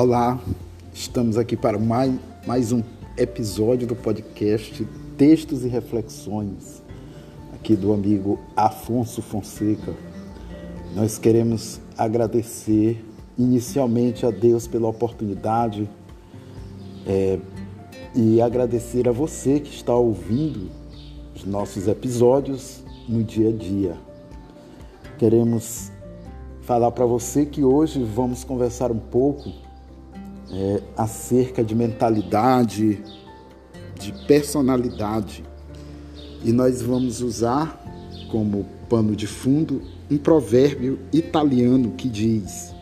Olá, estamos aqui para mais, mais um episódio do podcast Textos e Reflexões, aqui do amigo Afonso Fonseca. Nós queremos agradecer inicialmente a Deus pela oportunidade é, e agradecer a você que está ouvindo os nossos episódios no dia a dia. Queremos falar para você que hoje vamos conversar um pouco é, acerca de mentalidade, de personalidade. E nós vamos usar como pano de fundo um provérbio italiano que diz: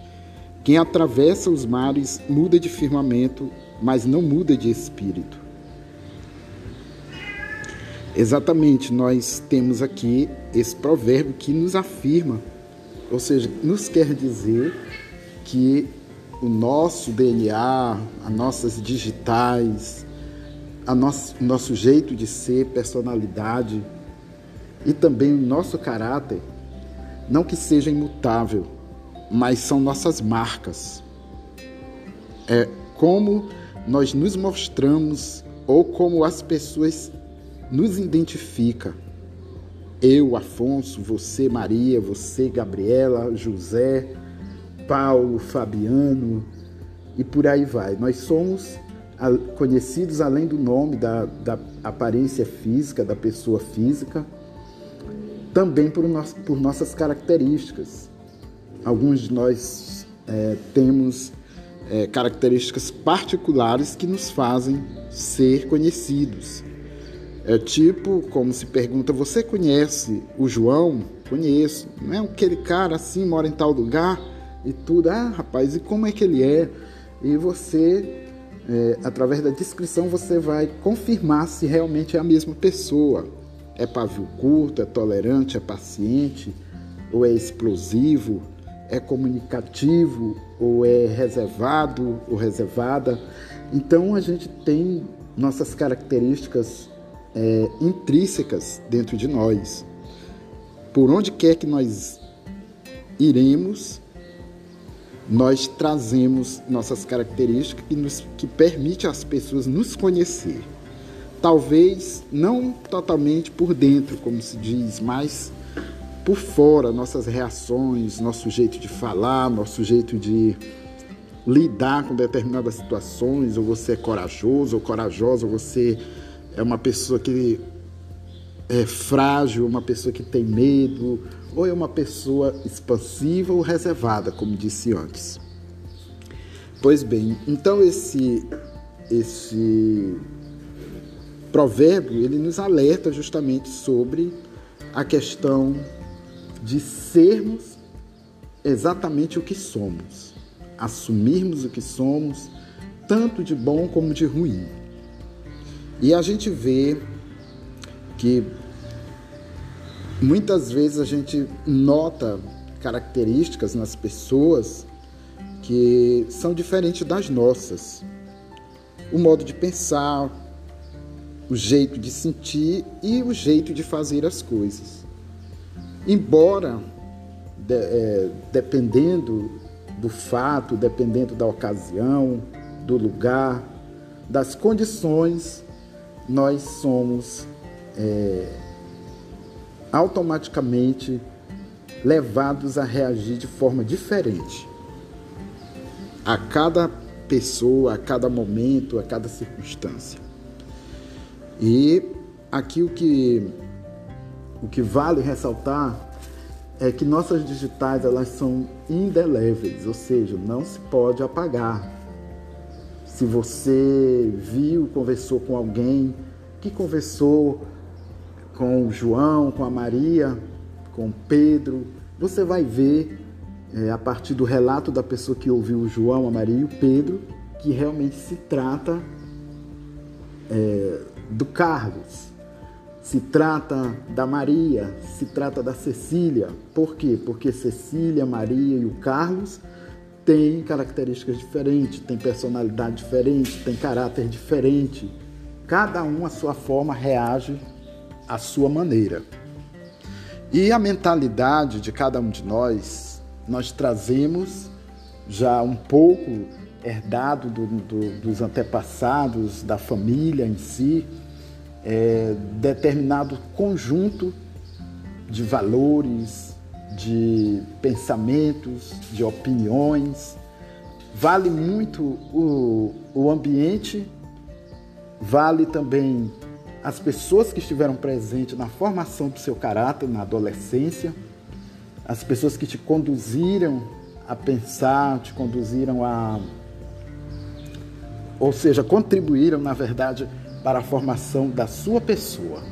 Quem atravessa os mares muda de firmamento, mas não muda de espírito. Exatamente, nós temos aqui esse provérbio que nos afirma, ou seja, nos quer dizer que o nosso DNA, as nossas digitais, a nosso, o nosso jeito de ser, personalidade e também o nosso caráter, não que seja imutável, mas são nossas marcas. É como nós nos mostramos ou como as pessoas nos identificam. Eu, Afonso, você, Maria, você, Gabriela, José, Paulo, Fabiano e por aí vai. Nós somos conhecidos além do nome, da, da aparência física, da pessoa física, também por, por nossas características. Alguns de nós é, temos é, características particulares que nos fazem ser conhecidos. É tipo, como se pergunta, você conhece o João? Conheço. Não é aquele cara assim, mora em tal lugar? E tudo. Ah, rapaz, e como é que ele é? E você, é, através da descrição, você vai confirmar se realmente é a mesma pessoa. É pavio curto, é tolerante, é paciente, ou é explosivo, é comunicativo, ou é reservado ou reservada. Então a gente tem nossas características é, intrínsecas dentro de nós. Por onde quer que nós iremos, nós trazemos nossas características que, nos, que permite às pessoas nos conhecer. Talvez não totalmente por dentro, como se diz, mas por fora, nossas reações, nosso jeito de falar, nosso jeito de lidar com determinadas situações, ou você é corajoso ou corajosa, ou você é uma pessoa que é frágil, uma pessoa que tem medo, ou é uma pessoa expansiva ou reservada, como disse antes. Pois bem, então esse esse provérbio ele nos alerta justamente sobre a questão de sermos exatamente o que somos, assumirmos o que somos, tanto de bom como de ruim. E a gente vê que muitas vezes a gente nota características nas pessoas que são diferentes das nossas. O modo de pensar, o jeito de sentir e o jeito de fazer as coisas. Embora, de, é, dependendo do fato, dependendo da ocasião, do lugar, das condições, nós somos é, automaticamente levados a reagir de forma diferente a cada pessoa, a cada momento, a cada circunstância. E aqui o que o que vale ressaltar é que nossas digitais elas são indeléveis, ou seja, não se pode apagar. Se você viu, conversou com alguém que conversou com o João, com a Maria, com Pedro, você vai ver é, a partir do relato da pessoa que ouviu o João, a Maria e o Pedro, que realmente se trata é, do Carlos, se trata da Maria, se trata da Cecília. Por quê? Porque Cecília, Maria e o Carlos têm características diferentes, têm personalidade diferente, têm caráter diferente. Cada um, a sua forma, reage à sua maneira. E a mentalidade de cada um de nós, nós trazemos já um pouco herdado do, do, dos antepassados, da família em si, é, determinado conjunto de valores, de pensamentos, de opiniões. Vale muito o, o ambiente, vale também as pessoas que estiveram presentes na formação do seu caráter na adolescência, as pessoas que te conduziram a pensar, te conduziram a. Ou seja, contribuíram, na verdade, para a formação da sua pessoa,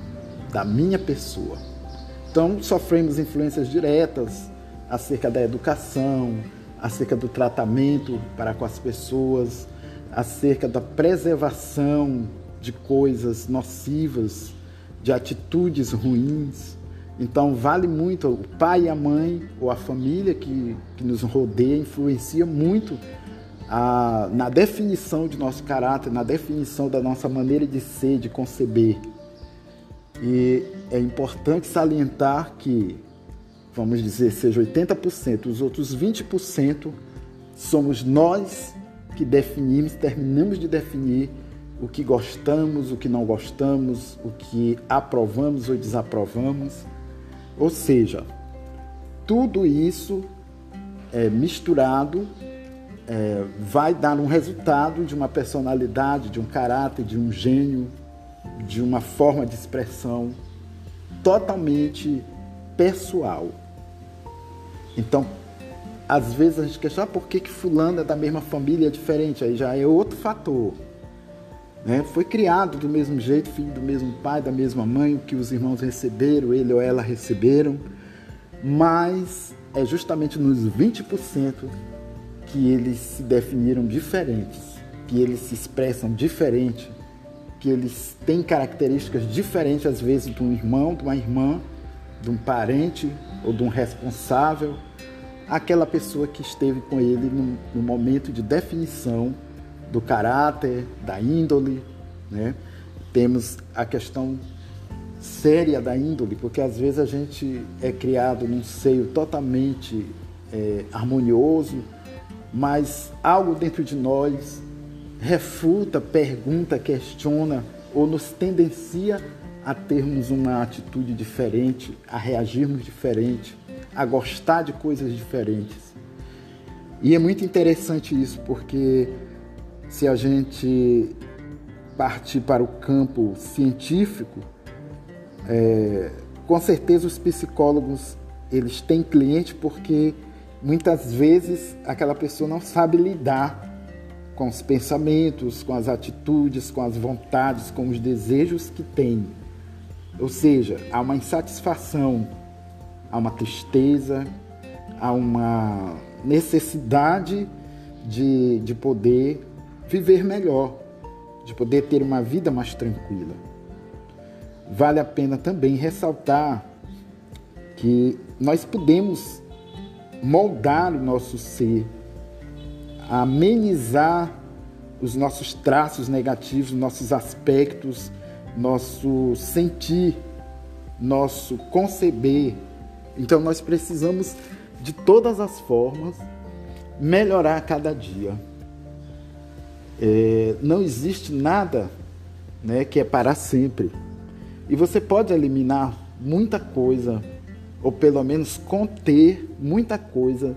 da minha pessoa. Então, sofremos influências diretas acerca da educação, acerca do tratamento para com as pessoas, acerca da preservação de coisas nocivas, de atitudes ruins. Então, vale muito o pai e a mãe, ou a família que, que nos rodeia, influencia muito a, na definição de nosso caráter, na definição da nossa maneira de ser, de conceber. E é importante salientar que, vamos dizer, seja 80%, os outros 20% somos nós que definimos, terminamos de definir o que gostamos, o que não gostamos, o que aprovamos ou desaprovamos. Ou seja, tudo isso é, misturado é, vai dar um resultado de uma personalidade, de um caráter, de um gênio, de uma forma de expressão totalmente pessoal. Então, às vezes a gente questiona ah, por que, que fulano é da mesma família é diferente, aí já é outro fator. Né? Foi criado do mesmo jeito, filho do mesmo pai, da mesma mãe, que os irmãos receberam, ele ou ela receberam, mas é justamente nos 20% que eles se definiram diferentes, que eles se expressam diferente, que eles têm características diferentes, às vezes, de um irmão, de uma irmã, de um parente ou de um responsável, aquela pessoa que esteve com ele no, no momento de definição do caráter, da índole, né? Temos a questão séria da índole, porque às vezes a gente é criado num seio totalmente é, harmonioso, mas algo dentro de nós refuta, pergunta, questiona ou nos tendencia a termos uma atitude diferente, a reagirmos diferente, a gostar de coisas diferentes. E é muito interessante isso, porque se a gente partir para o campo científico, é, com certeza os psicólogos eles têm cliente porque muitas vezes aquela pessoa não sabe lidar com os pensamentos, com as atitudes, com as vontades, com os desejos que tem. Ou seja, há uma insatisfação, há uma tristeza, há uma necessidade de, de poder viver melhor, de poder ter uma vida mais tranquila. Vale a pena também ressaltar que nós podemos moldar o nosso ser, amenizar os nossos traços negativos, nossos aspectos, nosso sentir, nosso conceber. Então nós precisamos de todas as formas melhorar cada dia. É, não existe nada né, que é para sempre. E você pode eliminar muita coisa, ou pelo menos conter muita coisa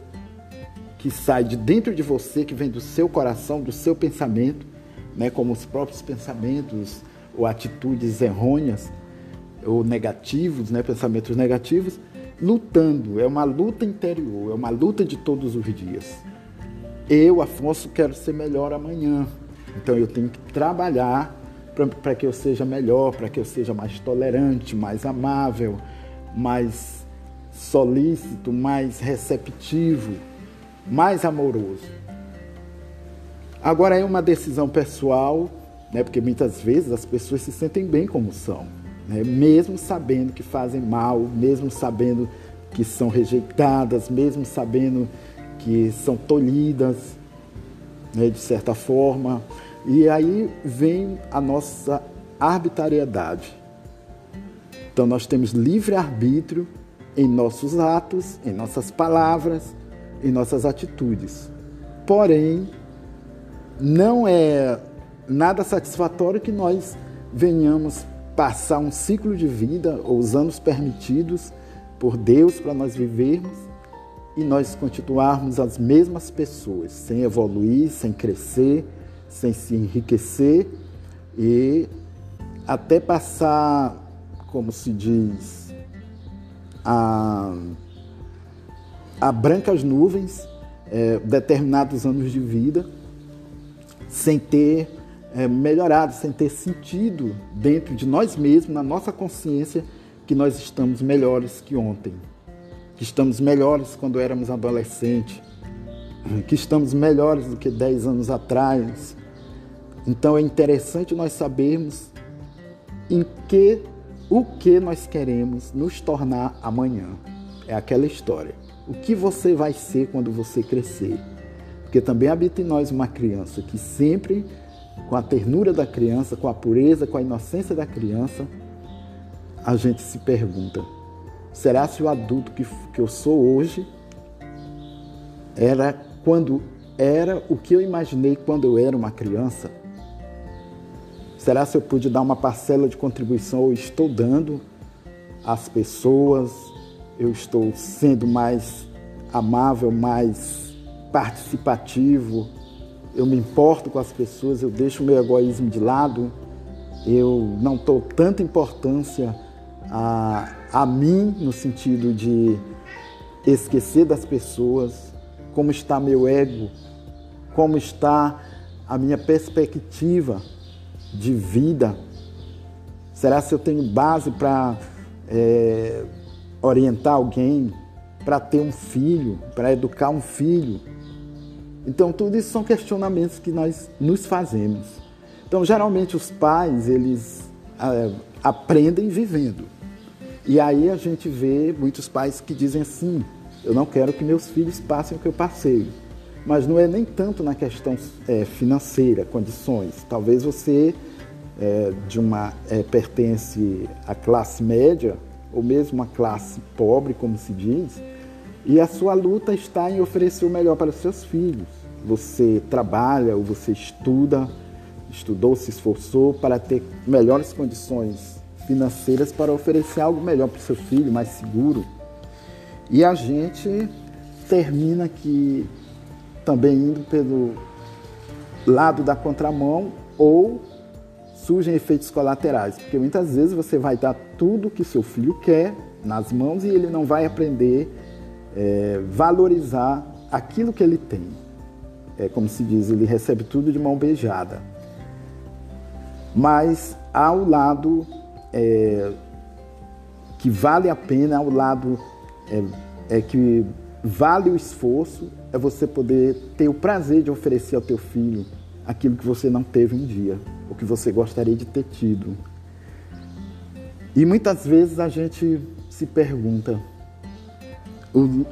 que sai de dentro de você, que vem do seu coração, do seu pensamento, né, como os próprios pensamentos ou atitudes errôneas ou negativos, né, pensamentos negativos, lutando. É uma luta interior, é uma luta de todos os dias. Eu, Afonso, quero ser melhor amanhã. Então eu tenho que trabalhar para que eu seja melhor, para que eu seja mais tolerante, mais amável, mais solícito, mais receptivo, mais amoroso. Agora é uma decisão pessoal, né, porque muitas vezes as pessoas se sentem bem como são, né, mesmo sabendo que fazem mal, mesmo sabendo que são rejeitadas, mesmo sabendo que são tolhidas, né, de certa forma. E aí vem a nossa arbitrariedade. Então nós temos livre arbítrio em nossos atos, em nossas palavras, em nossas atitudes. Porém, não é nada satisfatório que nós venhamos passar um ciclo de vida ou os anos permitidos por Deus para nós vivermos e nós continuarmos as mesmas pessoas, sem evoluir, sem crescer, sem se enriquecer e até passar, como se diz, a, a brancas nuvens é, determinados anos de vida sem ter é, melhorado, sem ter sentido dentro de nós mesmos, na nossa consciência, que nós estamos melhores que ontem, que estamos melhores quando éramos adolescentes, que estamos melhores do que 10 anos atrás. Então é interessante nós sabermos em que o que nós queremos nos tornar amanhã. É aquela história. O que você vai ser quando você crescer? Porque também habita em nós uma criança que sempre, com a ternura da criança, com a pureza, com a inocência da criança, a gente se pergunta: será se o adulto que, que eu sou hoje era quando era o que eu imaginei quando eu era uma criança? Será se eu pude dar uma parcela de contribuição ou estou dando às pessoas? Eu estou sendo mais amável, mais participativo, eu me importo com as pessoas, eu deixo o meu egoísmo de lado, eu não dou tanta importância a, a mim no sentido de esquecer das pessoas, como está meu ego, como está a minha perspectiva de vida. Será se eu tenho base para é, orientar alguém, para ter um filho, para educar um filho? Então, tudo isso são questionamentos que nós nos fazemos. Então, geralmente os pais, eles é, aprendem vivendo. E aí a gente vê muitos pais que dizem assim: eu não quero que meus filhos passem o que eu passei. Mas não é nem tanto na questão é, financeira, condições. Talvez você é, de uma é, pertence à classe média ou mesmo à classe pobre, como se diz, e a sua luta está em oferecer o melhor para os seus filhos você trabalha ou você estuda, estudou, se esforçou para ter melhores condições financeiras para oferecer algo melhor para o seu filho, mais seguro. E a gente termina aqui também indo pelo lado da contramão ou surgem efeitos colaterais, porque muitas vezes você vai dar tudo que seu filho quer nas mãos e ele não vai aprender é, valorizar aquilo que ele tem é, como se diz, ele recebe tudo de mão beijada. Mas há o lado é, que vale a pena, há o lado é, é que vale o esforço, é você poder ter o prazer de oferecer ao teu filho aquilo que você não teve um dia, o que você gostaria de ter tido. E muitas vezes a gente se pergunta: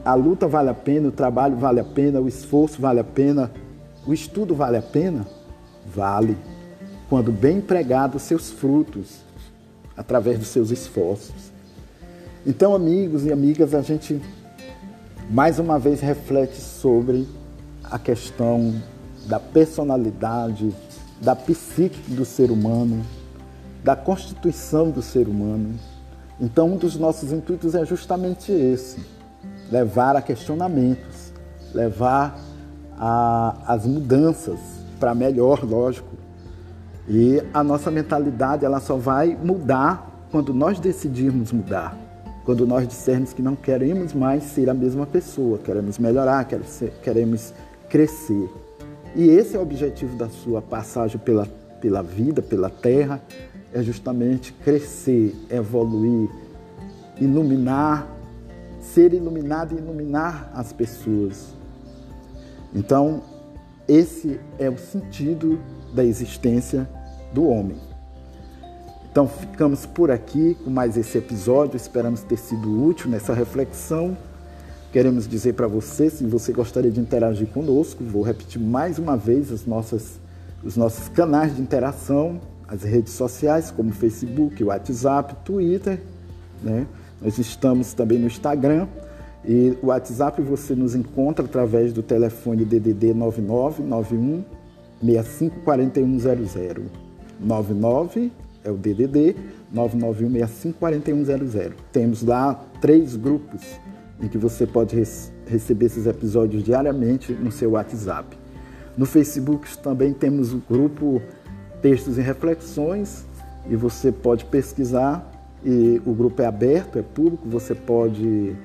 a luta vale a pena, o trabalho vale a pena, o esforço vale a pena, o estudo vale a pena? Vale, quando bem empregado seus frutos, através dos seus esforços. Então, amigos e amigas, a gente mais uma vez reflete sobre a questão da personalidade, da psique do ser humano, da constituição do ser humano. Então, um dos nossos intuitos é justamente esse levar a questionamentos, levar a, as mudanças para melhor, lógico. E a nossa mentalidade ela só vai mudar quando nós decidirmos mudar. Quando nós dissermos que não queremos mais ser a mesma pessoa, queremos melhorar, queremos crescer. E esse é o objetivo da sua passagem pela, pela vida, pela terra, é justamente crescer, evoluir, iluminar ser iluminado e iluminar as pessoas. Então, esse é o sentido da existência do homem. Então, ficamos por aqui com mais esse episódio. Esperamos ter sido útil nessa reflexão. Queremos dizer para você, se você gostaria de interagir conosco, vou repetir mais uma vez as nossas, os nossos canais de interação, as redes sociais como Facebook, WhatsApp, Twitter, né? Nós estamos também no Instagram e o WhatsApp você nos encontra através do telefone DDD 9991 654100. 99 é o DDD 991 654100. Temos lá três grupos em que você pode receber esses episódios diariamente no seu WhatsApp. No Facebook também temos o grupo Textos e Reflexões e você pode pesquisar e o grupo é aberto, é público, você pode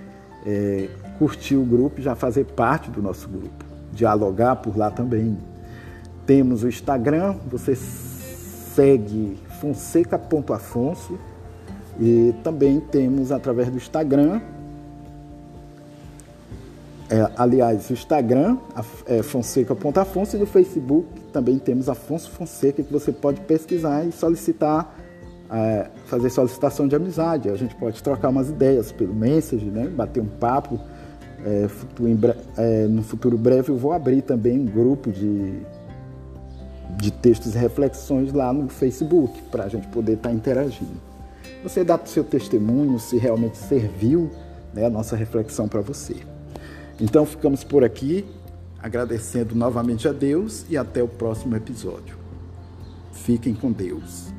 é, curtir o grupo e já fazer parte do nosso grupo, dialogar por lá também. Temos o Instagram, você segue fonseca.afonso e também temos através do Instagram é, aliás, o Instagram é fonseca.afonso e no Facebook também temos Afonso Fonseca que você pode pesquisar e solicitar, é, fazer solicitação de amizade. A gente pode trocar umas ideias pelo Message, né? bater um papo. É, futuro, é, no futuro breve eu vou abrir também um grupo de, de textos e reflexões lá no Facebook para a gente poder estar tá interagindo. Você dá o seu testemunho se realmente serviu né, a nossa reflexão para você. Então ficamos por aqui, agradecendo novamente a Deus e até o próximo episódio. Fiquem com Deus.